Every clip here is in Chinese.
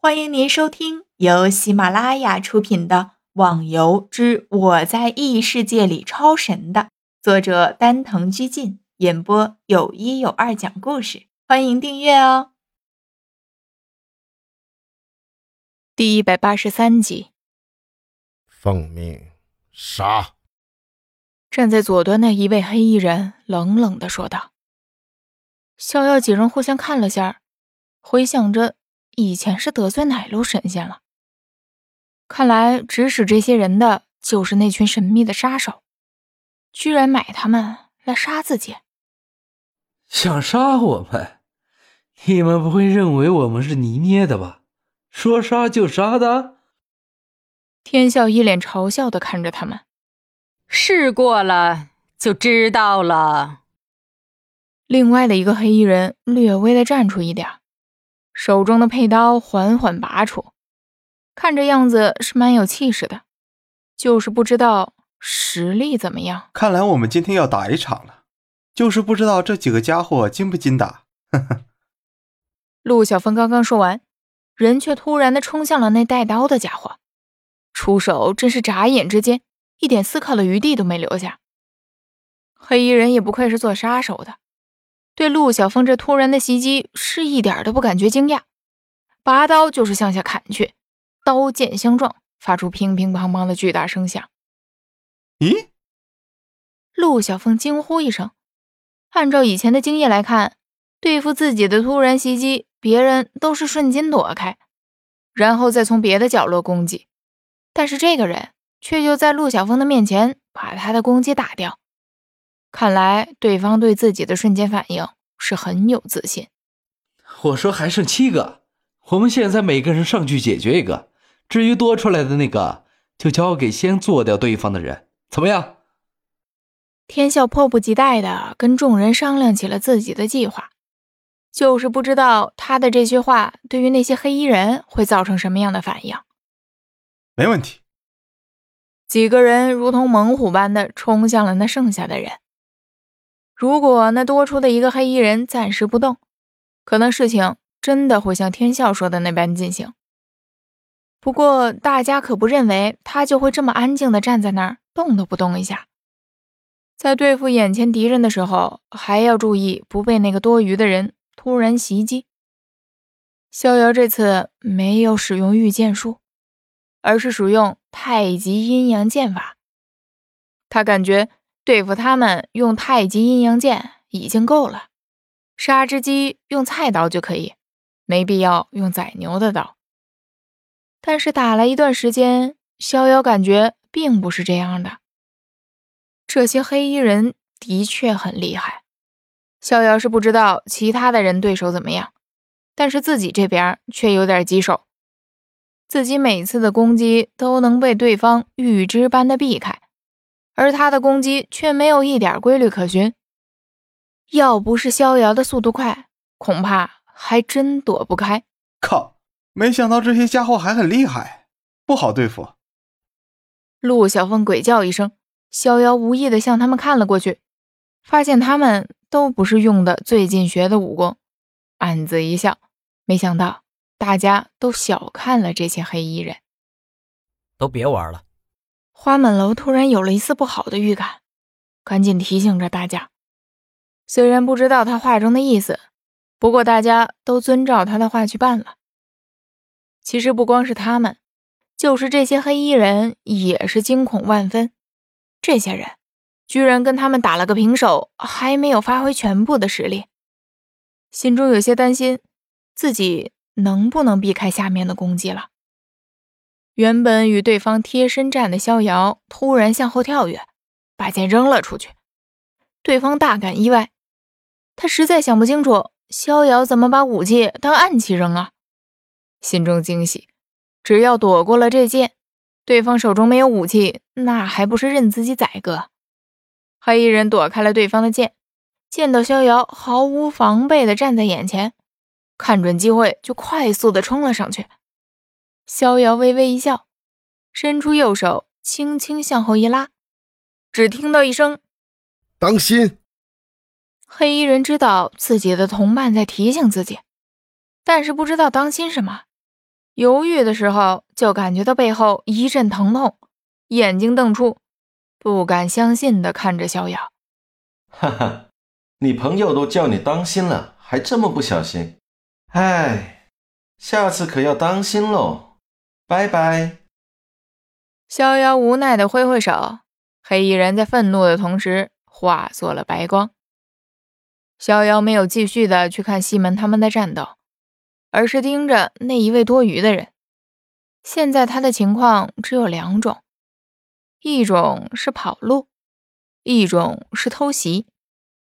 欢迎您收听由喜马拉雅出品的《网游之我在异世界里超神》的作者丹藤居进演播，有一有二讲故事。欢迎订阅哦。第一百八十三集，奉命杀！站在左端的一位黑衣人冷冷的说道。逍遥几人互相看了下，回想着。以前是得罪哪路神仙了？看来指使这些人的就是那群神秘的杀手，居然买他们来杀自己。想杀我们？你们不会认为我们是泥捏的吧？说杀就杀的？天笑一脸嘲笑的看着他们，试过了就知道了。另外的一个黑衣人略微的站出一点。手中的佩刀缓缓拔出，看这样子是蛮有气势的，就是不知道实力怎么样。看来我们今天要打一场了，就是不知道这几个家伙经不经打。呵呵。陆小凤刚刚说完，人却突然的冲向了那带刀的家伙，出手真是眨眼之间，一点思考的余地都没留下。黑衣人也不愧是做杀手的。对陆小凤这突然的袭击是一点都不感觉惊讶，拔刀就是向下砍去，刀剑相撞，发出乒乒乓乓的巨大声响。咦？陆小凤惊呼一声。按照以前的经验来看，对付自己的突然袭击，别人都是瞬间躲开，然后再从别的角落攻击，但是这个人却就在陆小凤的面前把他的攻击打掉。看来对方对自己的瞬间反应是很有自信。我说还剩七个，我们现在每个人上去解决一个，至于多出来的那个，就交给先做掉对方的人，怎么样？天笑迫不及待的跟众人商量起了自己的计划，就是不知道他的这句话对于那些黑衣人会造成什么样的反应。没问题。几个人如同猛虎般的冲向了那剩下的人。如果那多出的一个黑衣人暂时不动，可能事情真的会像天笑说的那般进行。不过大家可不认为他就会这么安静的站在那儿动都不动一下。在对付眼前敌人的时候，还要注意不被那个多余的人突然袭击。逍遥这次没有使用御剑术，而是使用太极阴阳剑法。他感觉。对付他们用太极阴阳剑已经够了，杀只鸡用菜刀就可以，没必要用宰牛的刀。但是打了一段时间，逍遥感觉并不是这样的。这些黑衣人的确很厉害，逍遥是不知道其他的人对手怎么样，但是自己这边却有点棘手，自己每次的攻击都能被对方预知般的避开。而他的攻击却没有一点规律可循，要不是逍遥的速度快，恐怕还真躲不开。靠！没想到这些家伙还很厉害，不好对付。陆小凤鬼叫一声，逍遥无意的向他们看了过去，发现他们都不是用的最近学的武功，暗自一笑。没想到大家都小看了这些黑衣人，都别玩了。花满楼突然有了一丝不好的预感，赶紧提醒着大家。虽然不知道他话中的意思，不过大家都遵照他的话去办了。其实不光是他们，就是这些黑衣人也是惊恐万分。这些人居然跟他们打了个平手，还没有发挥全部的实力，心中有些担心，自己能不能避开下面的攻击了。原本与对方贴身战的逍遥突然向后跳跃，把剑扔了出去。对方大感意外，他实在想不清楚逍遥怎么把武器当暗器扔啊！心中惊喜，只要躲过了这剑，对方手中没有武器，那还不是任自己宰割？黑衣人躲开了对方的剑，见到逍遥毫无防备的站在眼前，看准机会就快速的冲了上去。逍遥微微一笑，伸出右手，轻轻向后一拉，只听到一声“当心”。黑衣人知道自己的同伴在提醒自己，但是不知道当心什么，犹豫的时候，就感觉到背后一阵疼痛，眼睛瞪出，不敢相信的看着逍遥。哈哈，你朋友都叫你当心了，还这么不小心，哎，下次可要当心喽。拜拜。逍遥无奈的挥挥手，黑衣人在愤怒的同时化作了白光。逍遥没有继续的去看西门他们的战斗，而是盯着那一位多余的人。现在他的情况只有两种：一种是跑路，一种是偷袭。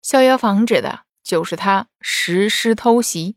逍遥防止的就是他实施偷袭。